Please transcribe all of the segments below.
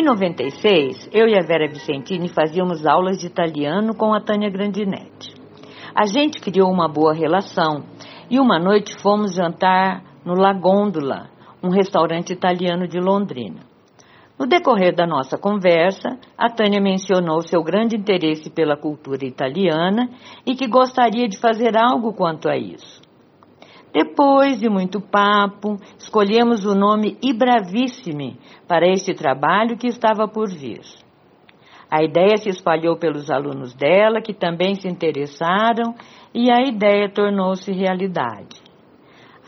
Em 96, eu e a Vera Vicentini fazíamos aulas de italiano com a Tânia Grandinetti. A gente criou uma boa relação e uma noite fomos jantar no La Gondola, um restaurante italiano de Londrina. No decorrer da nossa conversa, a Tânia mencionou seu grande interesse pela cultura italiana e que gostaria de fazer algo quanto a isso. Depois de muito papo, escolhemos o nome Ibravissimi para este trabalho que estava por vir. A ideia se espalhou pelos alunos dela, que também se interessaram, e a ideia tornou-se realidade.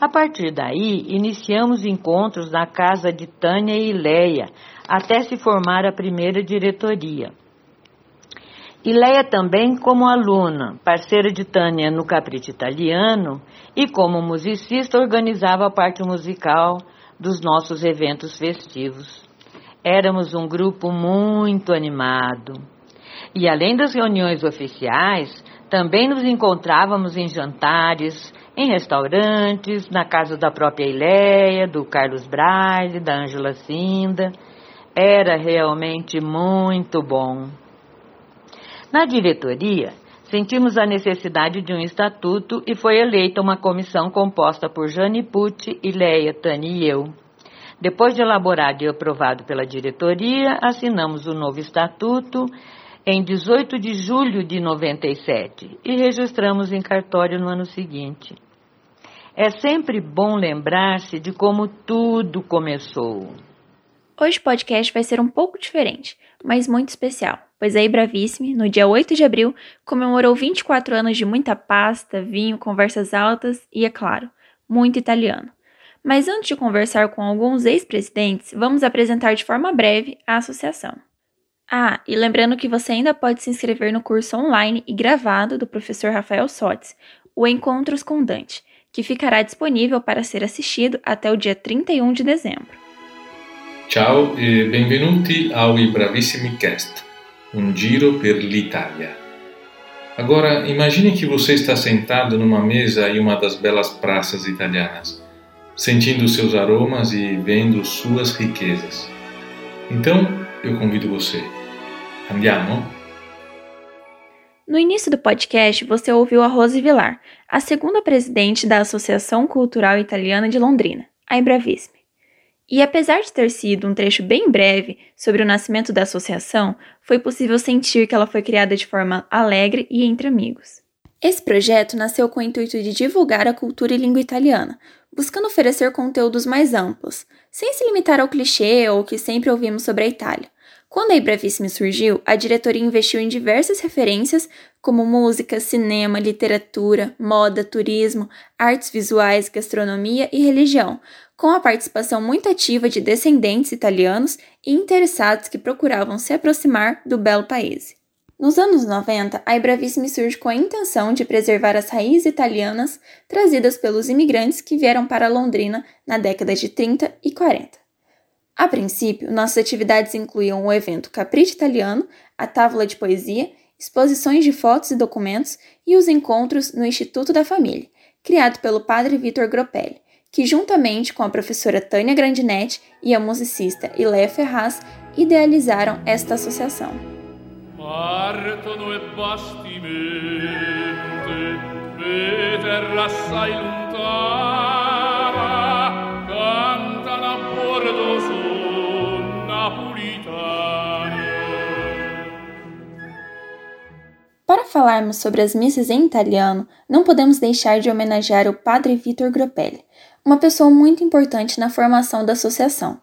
A partir daí, iniciamos encontros na casa de Tânia e Leia, até se formar a primeira diretoria. Ileia também como aluna, parceira de Tânia no Capriccio Italiano e como musicista organizava a parte musical dos nossos eventos festivos. Éramos um grupo muito animado. E além das reuniões oficiais, também nos encontrávamos em jantares, em restaurantes, na casa da própria Ileia, do Carlos Braille, da Ângela Cinda era realmente muito bom. Na diretoria, sentimos a necessidade de um estatuto e foi eleita uma comissão composta por Jane Pucci, Leia, Tani e eu. Depois de elaborado e aprovado pela diretoria, assinamos o novo estatuto em 18 de julho de 97 e registramos em cartório no ano seguinte. É sempre bom lembrar-se de como tudo começou. Hoje o podcast vai ser um pouco diferente, mas muito especial, pois a Ibravissime, no dia 8 de abril, comemorou 24 anos de muita pasta, vinho, conversas altas e, é claro, muito italiano. Mas antes de conversar com alguns ex-presidentes, vamos apresentar de forma breve a associação. Ah, e lembrando que você ainda pode se inscrever no curso online e gravado do professor Rafael Sotes, o Encontros com Dante, que ficará disponível para ser assistido até o dia 31 de dezembro. Ciao e benvenuti ao I Bravissimi Cast, um giro per l'Italia. Agora, imagine que você está sentado numa mesa em uma das belas praças italianas, sentindo seus aromas e vendo suas riquezas. Então, eu convido você. Andiamo? No início do podcast, você ouviu a Rose Vilar, a segunda presidente da Associação Cultural Italiana de Londrina, a Bravissimi. E apesar de ter sido um trecho bem breve sobre o nascimento da associação, foi possível sentir que ela foi criada de forma alegre e entre amigos. Esse projeto nasceu com o intuito de divulgar a cultura e língua italiana, buscando oferecer conteúdos mais amplos, sem se limitar ao clichê ou que sempre ouvimos sobre a Itália. Quando a Ibravissime surgiu, a diretoria investiu em diversas referências, como música, cinema, literatura, moda, turismo, artes visuais, gastronomia e religião, com a participação muito ativa de descendentes italianos e interessados que procuravam se aproximar do belo país. Nos anos 90, a Ibravissime surge com a intenção de preservar as raízes italianas trazidas pelos imigrantes que vieram para Londrina na década de 30 e 40. A princípio, nossas atividades incluíam o evento Capriccio Italiano, a tábua de poesia, exposições de fotos e documentos e os encontros no Instituto da Família, criado pelo padre Vitor Gropelli, que juntamente com a professora Tânia Grandinetti e a musicista Ilé Ferraz idealizaram esta associação. Partono e Para falarmos sobre as missas em italiano, não podemos deixar de homenagear o padre Vitor Gropelli, uma pessoa muito importante na formação da associação.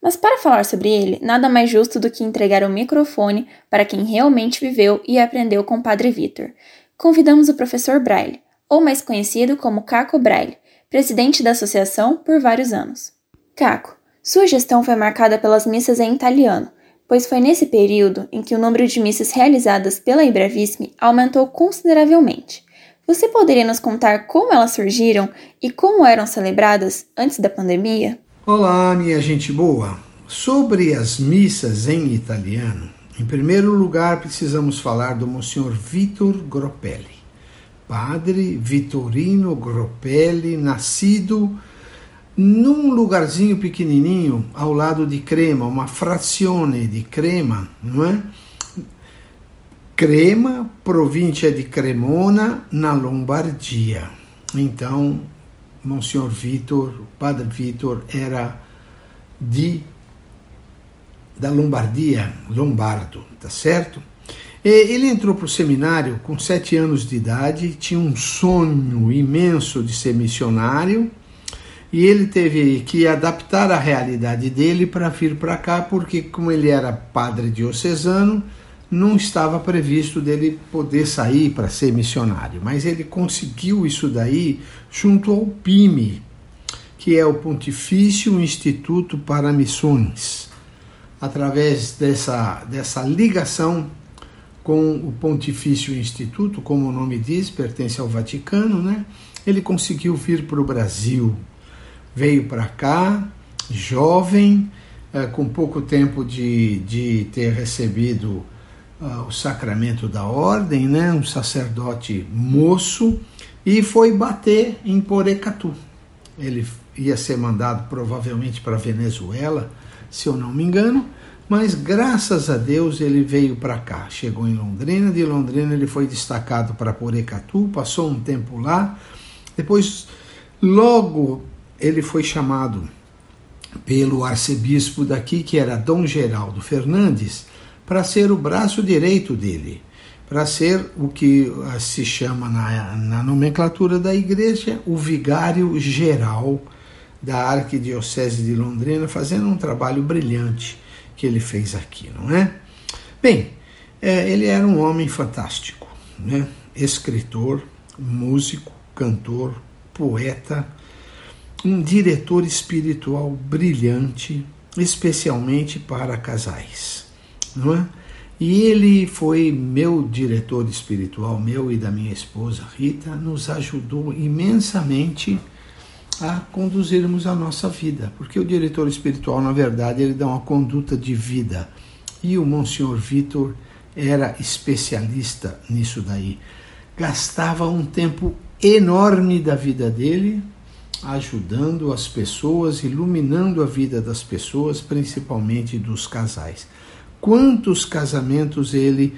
Mas para falar sobre ele, nada mais justo do que entregar o microfone para quem realmente viveu e aprendeu com o Padre Vitor. Convidamos o professor Braille, ou mais conhecido como Caco Braille, presidente da associação por vários anos. Caco, sua gestão foi marcada pelas missas em italiano, pois foi nesse período em que o número de missas realizadas pela Ibravissime aumentou consideravelmente. Você poderia nos contar como elas surgiram e como eram celebradas antes da pandemia? Olá, minha gente boa! Sobre as missas em italiano, em primeiro lugar precisamos falar do Monsenhor Vitor Gropelli, padre Vitorino Gropelli, nascido num lugarzinho pequenininho ao lado de Crema, uma frazione de Crema, não é? Crema, província de Cremona, na Lombardia. Então, Monsenhor Vitor, o Padre Vitor, era de da Lombardia, lombardo, tá certo? E ele entrou para o seminário com sete anos de idade, tinha um sonho imenso de ser missionário e ele teve que adaptar a realidade dele para vir para cá, porque, como ele era padre diocesano, não estava previsto dele poder sair para ser missionário. Mas ele conseguiu isso daí junto ao PIME, que é o Pontifício Instituto para Missões. Através dessa, dessa ligação com o Pontifício Instituto, como o nome diz, pertence ao Vaticano, né? Ele conseguiu vir para o Brasil. Veio para cá, jovem, é, com pouco tempo de, de ter recebido uh, o sacramento da ordem, né? Um sacerdote moço, e foi bater em Porecatu. Ele ia ser mandado provavelmente para Venezuela, se eu não me engano, mas graças a Deus ele veio para cá. Chegou em Londrina, de Londrina ele foi destacado para Porecatu, passou um tempo lá. Depois, logo ele foi chamado pelo arcebispo daqui, que era Dom Geraldo Fernandes, para ser o braço direito dele, para ser o que ah, se chama na, na nomenclatura da igreja o vigário geral da Arquidiocese de Londrina, fazendo um trabalho brilhante que ele fez aqui, não é? Bem, é, ele era um homem fantástico, né? escritor, músico, cantor, poeta, um diretor espiritual brilhante, especialmente para casais, não é? E ele foi meu diretor espiritual, meu e da minha esposa Rita, nos ajudou imensamente a conduzirmos a nossa vida, porque o diretor espiritual, na verdade, ele dá uma conduta de vida. E o Monsenhor Vitor era especialista nisso daí. Gastava um tempo enorme da vida dele ajudando as pessoas, iluminando a vida das pessoas, principalmente dos casais. Quantos casamentos ele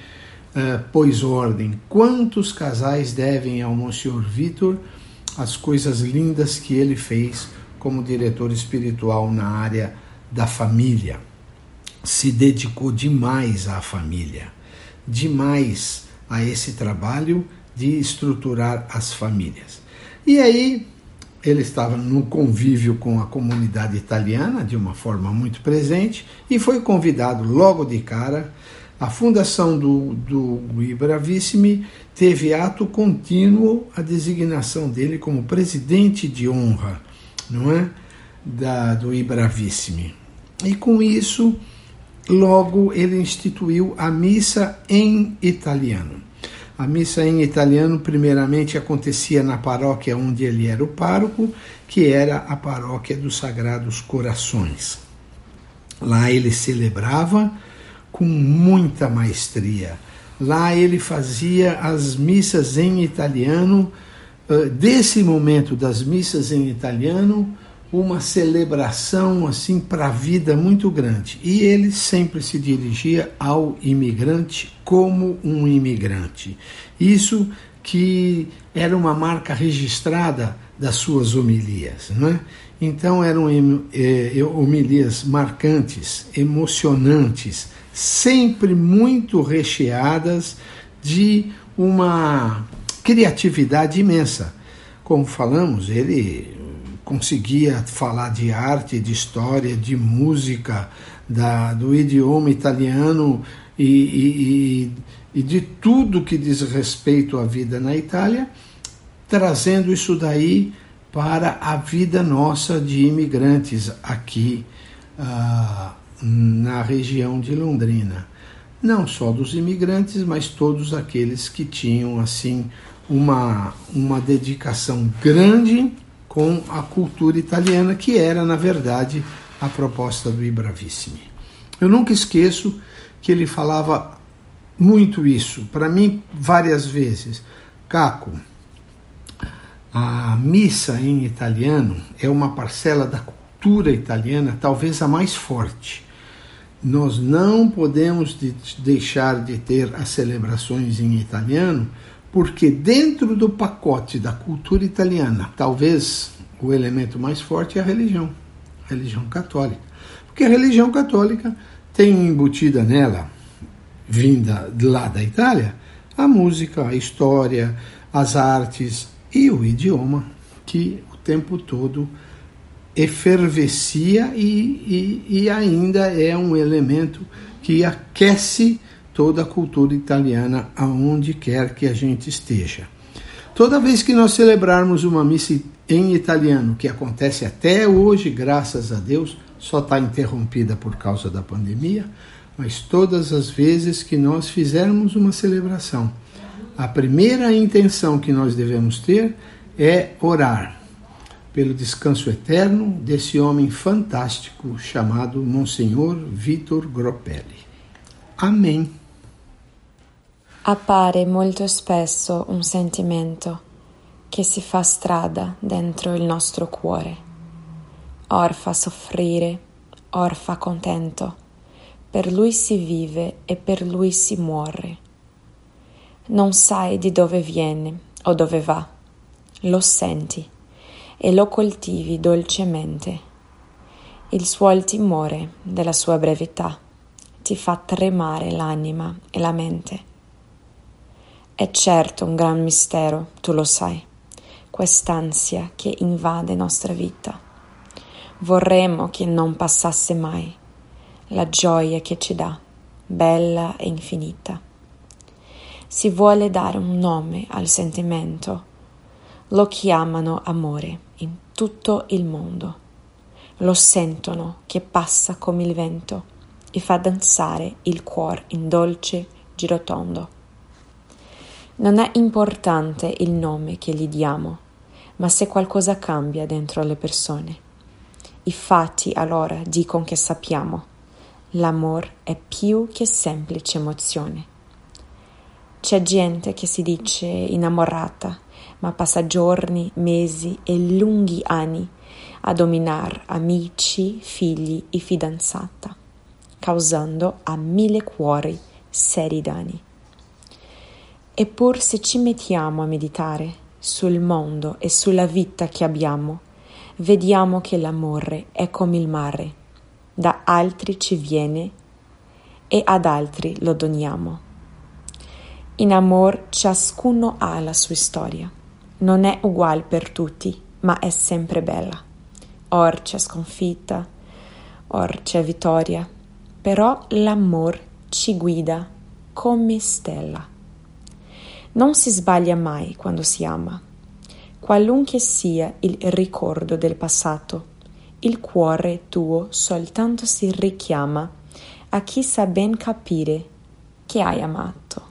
uh, pôs ordem? Quantos casais devem ao Monsenhor Vitor? as coisas lindas que ele fez como diretor espiritual na área da família. Se dedicou demais à família, demais a esse trabalho de estruturar as famílias. E aí ele estava no convívio com a comunidade italiana de uma forma muito presente e foi convidado logo de cara a fundação do, do Ibravissimi teve ato contínuo a designação dele como presidente de honra, não é? Da, do Ibravissimi. E com isso, logo ele instituiu a missa em italiano. A missa em italiano, primeiramente, acontecia na paróquia onde ele era o pároco, que era a paróquia dos Sagrados Corações. Lá ele celebrava com muita maestria. Lá ele fazia as missas em italiano, desse momento das missas em italiano, uma celebração assim para a vida muito grande. E ele sempre se dirigia ao imigrante como um imigrante. Isso que era uma marca registrada das suas homilias, não é? Então eram eh, homilias marcantes, emocionantes, sempre muito recheadas de uma criatividade imensa. Como falamos, ele conseguia falar de arte, de história, de música, da, do idioma italiano e, e, e de tudo que diz respeito à vida na Itália, trazendo isso daí para a vida nossa de imigrantes aqui uh, na região de Londrina. Não só dos imigrantes, mas todos aqueles que tinham assim uma, uma dedicação grande com a cultura italiana, que era, na verdade, a proposta do Ibravissimi. Eu nunca esqueço que ele falava muito isso, para mim, várias vezes. Caco, A missa em italiano é uma parcela da cultura italiana, talvez a mais forte. Nós não podemos de deixar de ter as celebrações em italiano, porque dentro do pacote da cultura italiana, talvez o elemento mais forte é a religião, a religião católica. Porque a religião católica tem embutida nela, vinda lá da Itália, a música, a história, as artes, e o idioma que o tempo todo efervescia e, e, e ainda é um elemento que aquece toda a cultura italiana aonde quer que a gente esteja. Toda vez que nós celebrarmos uma missa em italiano, que acontece até hoje, graças a Deus, só está interrompida por causa da pandemia, mas todas as vezes que nós fizermos uma celebração a primeira intenção que nós devemos ter é orar pelo descanso eterno desse homem fantástico chamado Monsenhor Vitor Gropelli. Amém. Appare molto spesso un sentimento che si fa strada dentro il nostro cuore. Or fa soffrire, or fa contento. Per lui si vive e per lui si muore. Non sai di dove viene o dove va, lo senti e lo coltivi dolcemente. Il suo timore della sua brevità ti fa tremare l'anima e la mente. È certo un gran mistero, tu lo sai, quest'ansia che invade nostra vita. Vorremmo che non passasse mai la gioia che ci dà, bella e infinita si vuole dare un nome al sentimento, lo chiamano amore in tutto il mondo. Lo sentono che passa come il vento e fa danzare il cuore in dolce girotondo. Non è importante il nome che gli diamo, ma se qualcosa cambia dentro le persone. I fatti allora dicono che sappiamo. L'amore è più che semplice emozione c'è gente che si dice innamorata, ma passa giorni, mesi e lunghi anni a dominare amici, figli e fidanzata, causando a mille cuori seri danni. Eppur se ci mettiamo a meditare sul mondo e sulla vita che abbiamo, vediamo che l'amore è come il mare, da altri ci viene e ad altri lo doniamo. In amor ciascuno ha la sua storia. Non è uguale per tutti, ma è sempre bella. Or c'è sconfitta, or c'è vittoria, però l'amor ci guida come stella. Non si sbaglia mai quando si ama. Qualunque sia il ricordo del passato, il cuore tuo soltanto si richiama a chi sa ben capire che hai amato.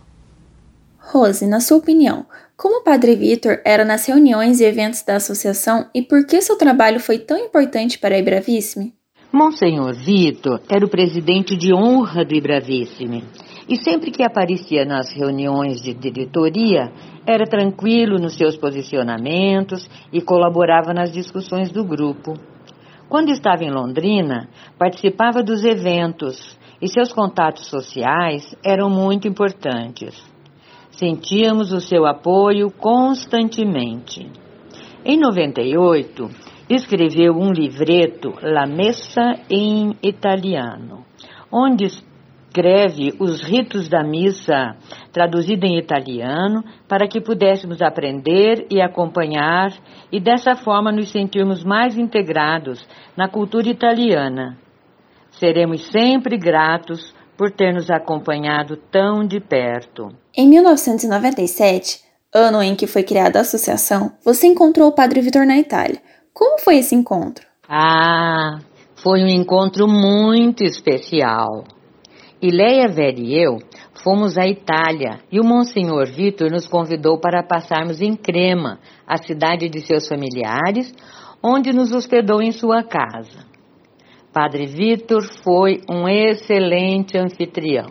Rose, na sua opinião, como o Padre Vitor era nas reuniões e eventos da associação e por que seu trabalho foi tão importante para a Ibravissime? Monsenhor Vitor era o presidente de honra do Ibravissime e sempre que aparecia nas reuniões de diretoria era tranquilo nos seus posicionamentos e colaborava nas discussões do grupo. Quando estava em Londrina, participava dos eventos e seus contatos sociais eram muito importantes. Sentíamos o seu apoio constantemente. Em 98, escreveu um livreto La Messa em Italiano, onde escreve os ritos da missa traduzida em italiano para que pudéssemos aprender e acompanhar e dessa forma nos sentirmos mais integrados na cultura italiana. Seremos sempre gratos por ter nos acompanhado tão de perto. Em 1997, ano em que foi criada a associação, você encontrou o Padre Vitor na Itália. Como foi esse encontro? Ah, foi um encontro muito especial. Ileia Vera e eu fomos à Itália e o Monsenhor Vitor nos convidou para passarmos em Crema, a cidade de seus familiares, onde nos hospedou em sua casa. Padre Vitor foi um excelente anfitrião.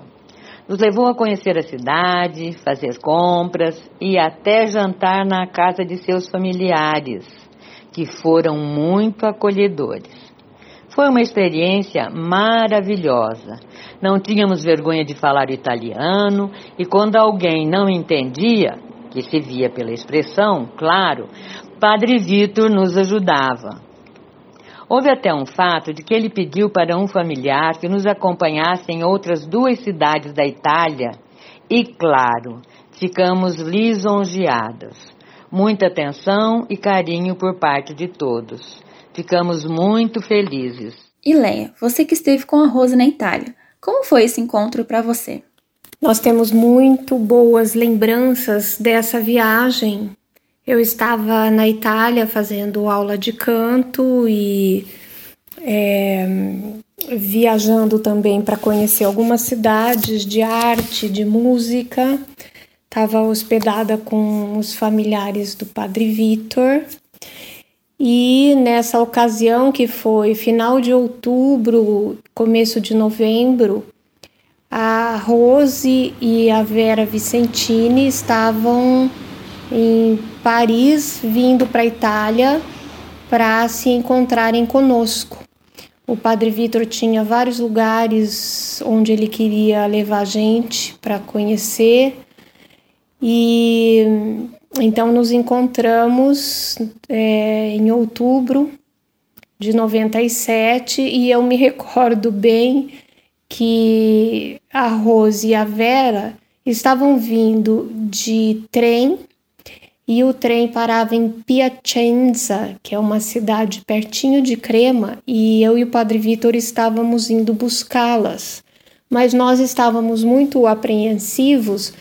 Nos levou a conhecer a cidade, fazer compras e até jantar na casa de seus familiares, que foram muito acolhedores. Foi uma experiência maravilhosa. Não tínhamos vergonha de falar italiano e quando alguém não entendia, que se via pela expressão, claro, Padre Vitor nos ajudava. Houve até um fato de que ele pediu para um familiar que nos acompanhasse em outras duas cidades da Itália e, claro, ficamos lisonjeadas. Muita atenção e carinho por parte de todos. Ficamos muito felizes. E Leia, você que esteve com a Rosa na Itália, como foi esse encontro para você? Nós temos muito boas lembranças dessa viagem eu estava na Itália fazendo aula de canto e é, viajando também para conhecer algumas cidades de arte, de música. Estava hospedada com os familiares do Padre Vitor. E nessa ocasião, que foi final de outubro, começo de novembro, a Rose e a Vera Vicentini estavam em Paris, vindo para a Itália para se encontrarem conosco. O Padre Vitor tinha vários lugares onde ele queria levar a gente para conhecer e então nos encontramos é, em outubro de 97 e eu me recordo bem que a Rose e a Vera estavam vindo de trem e o trem parava em Piacenza, que é uma cidade pertinho de Crema, e eu e o Padre Vitor estávamos indo buscá-las. Mas nós estávamos muito apreensivos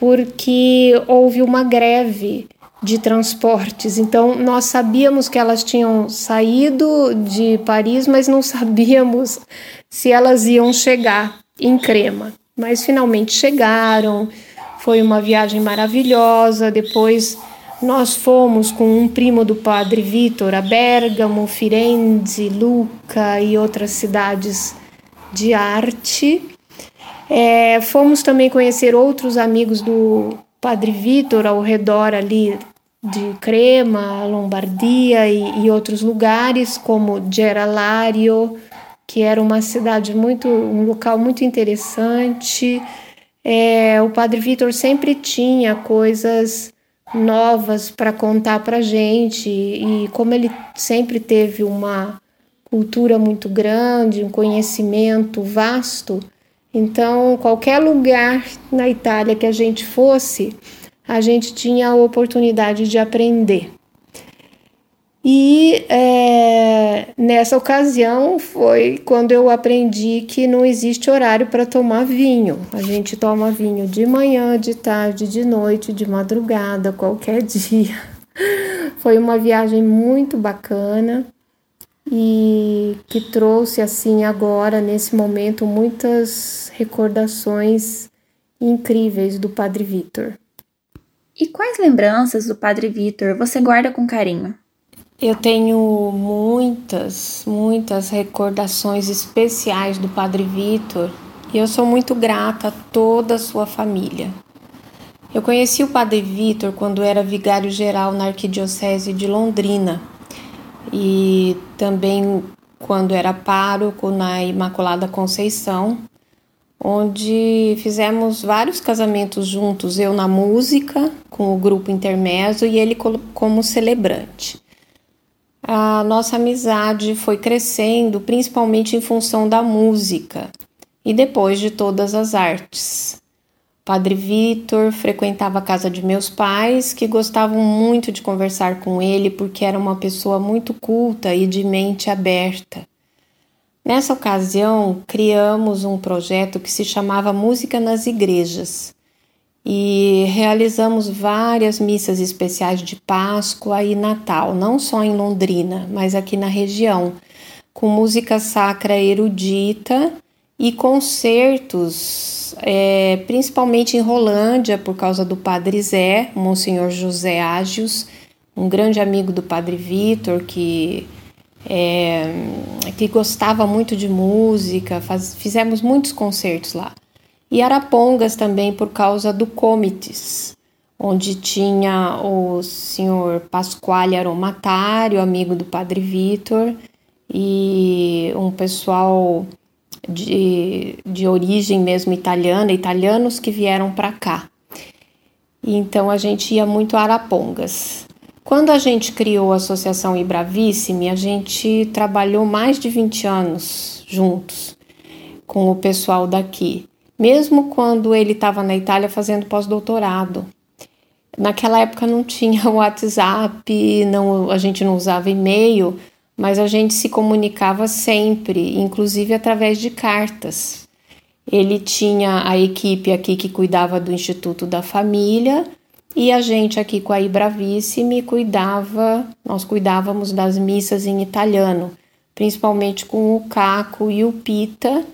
porque houve uma greve de transportes. Então nós sabíamos que elas tinham saído de Paris, mas não sabíamos se elas iam chegar em Crema. Mas finalmente chegaram. Foi uma viagem maravilhosa. Depois nós fomos com um primo do padre Vitor a Bergamo, Firenze, Lucca e outras cidades de arte. É, fomos também conhecer outros amigos do padre Vitor ao redor ali de Crema, Lombardia e, e outros lugares, como Geralario, que era uma cidade muito, um local muito interessante. É, o padre Vitor sempre tinha coisas novas para contar para gente e como ele sempre teve uma cultura muito grande, um conhecimento vasto, então qualquer lugar na Itália que a gente fosse, a gente tinha a oportunidade de aprender. E é, nessa ocasião foi quando eu aprendi que não existe horário para tomar vinho. A gente toma vinho de manhã, de tarde, de noite, de madrugada, qualquer dia. Foi uma viagem muito bacana e que trouxe assim agora nesse momento muitas recordações incríveis do Padre Vitor. E quais lembranças do Padre Vitor você guarda com carinho? Eu tenho muitas, muitas recordações especiais do Padre Vitor e eu sou muito grata a toda a sua família. Eu conheci o Padre Vitor quando era vigário geral na Arquidiocese de Londrina e também quando era pároco na Imaculada Conceição, onde fizemos vários casamentos juntos, eu na música, com o grupo intermezzo e ele como celebrante a nossa amizade foi crescendo, principalmente em função da música e depois de todas as artes. Padre Vitor frequentava a casa de meus pais, que gostavam muito de conversar com ele porque era uma pessoa muito culta e de mente aberta. Nessa ocasião, criamos um projeto que se chamava Música nas Igrejas e realizamos várias missas especiais de Páscoa e Natal, não só em Londrina, mas aqui na região, com música sacra erudita e concertos, é, principalmente em Rolândia, por causa do Padre Zé, Monsenhor José Ágios, um grande amigo do Padre Vitor, que, é, que gostava muito de música, faz, fizemos muitos concertos lá. e Arapongas também por causa do Comites, onde tinha o senhor Pasquale Aromatário, amigo do padre Vitor, e um pessoal de, de origem mesmo italiana, italianos que vieram para cá. Então a gente ia muito a Arapongas. Quando a gente criou a Associação Ibravissime, a gente trabalhou mais de 20 anos juntos com o pessoal daqui mesmo quando ele estava na Itália fazendo pós-doutorado. Naquela época não tinha WhatsApp, não, a gente não usava e-mail, mas a gente se comunicava sempre, inclusive através de cartas. Ele tinha a equipe aqui que cuidava do Instituto da Família e a gente aqui com a Ibravissime cuidava, nós cuidávamos das missas em italiano, principalmente com o Caco e o Pita,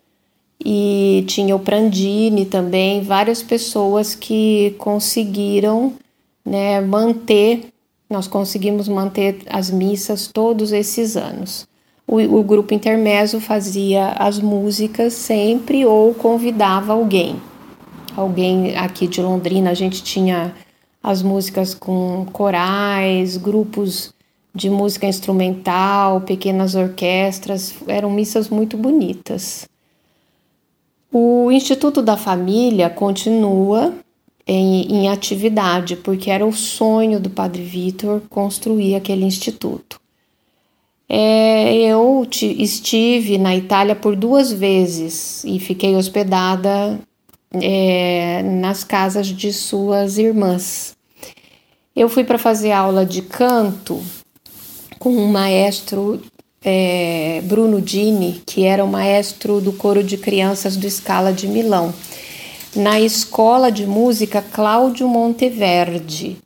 e tinha o Prandini também, várias pessoas que conseguiram né, manter, nós conseguimos manter as missas todos esses anos. O, o grupo intermeso fazia as músicas sempre ou convidava alguém. Alguém aqui de Londrina, a gente tinha as músicas com corais, grupos de música instrumental, pequenas orquestras, eram missas muito bonitas. O Instituto da Família continua em, em atividade, porque era o sonho do Padre Vitor construir aquele instituto. É, eu estive na Itália por duas vezes e fiquei hospedada é, nas casas de suas irmãs. Eu fui para fazer aula de canto com um maestro é, Bruno Dini, que era o maestro do coro de crianças do Scala de Milão, na escola de música Cláudio Monteverde.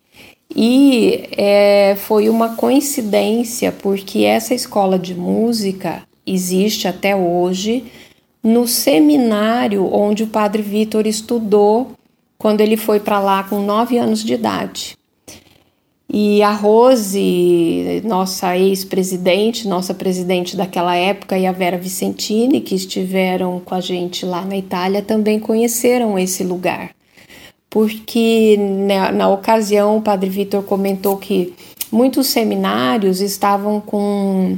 E é, foi uma coincidência, porque essa escola de música existe até hoje no seminário onde o padre Vitor estudou quando ele foi para lá com nove anos de idade. E a Rose, nossa ex-presidente, nossa presidente daquela época, e a Vera Vicentini, que estiveram com a gente lá na Itália, também conheceram esse lugar. Porque na, né, na ocasião o Padre Vitor comentou que muitos seminários estavam com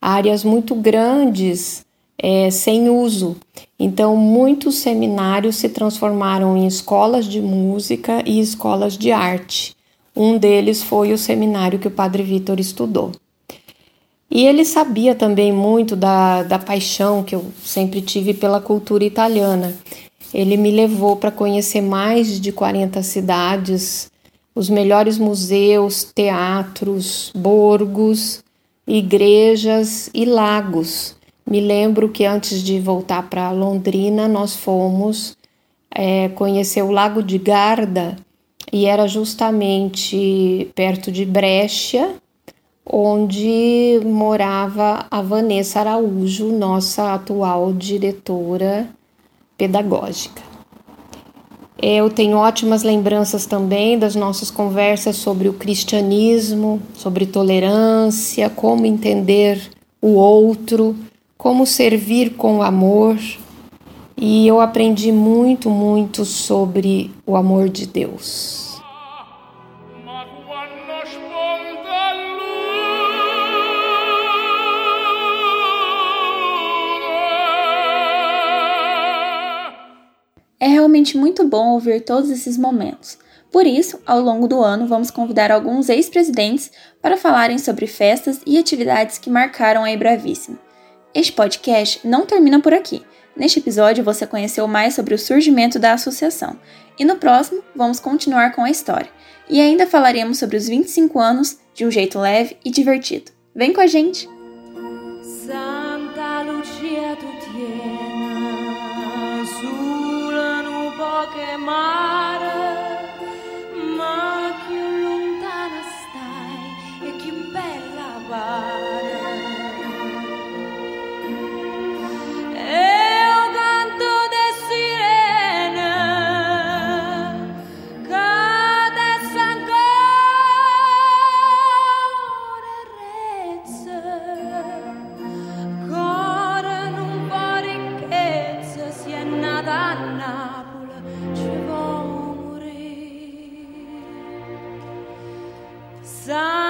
áreas muito grandes é, sem uso. Então, muitos seminários se transformaram em escolas de música e escolas de arte. Um deles foi o seminário que o Padre Vitor estudou. E ele sabia também muito da, da paixão que eu sempre tive pela cultura italiana. Ele me levou para conhecer mais de 40 cidades, os melhores museus, teatros, borgos, igrejas e lagos. Me lembro que antes de voltar para Londrina, nós fomos é, conhecer o Lago de Garda, e era justamente perto de Brecha, onde morava a Vanessa Araújo, nossa atual diretora pedagógica. Eu tenho ótimas lembranças também das nossas conversas sobre o cristianismo, sobre tolerância, como entender o outro, como servir com amor. E eu aprendi muito, muito sobre o amor de Deus. Realmente muito bom ouvir todos esses momentos. Por isso, ao longo do ano, vamos convidar alguns ex-presidentes para falarem sobre festas e atividades que marcaram a Ibravíssima. Este podcast não termina por aqui. Neste episódio, você conheceu mais sobre o surgimento da associação, e no próximo, vamos continuar com a história. E ainda falaremos sobre os 25 anos de um jeito leve e divertido. Vem com a gente! Sun.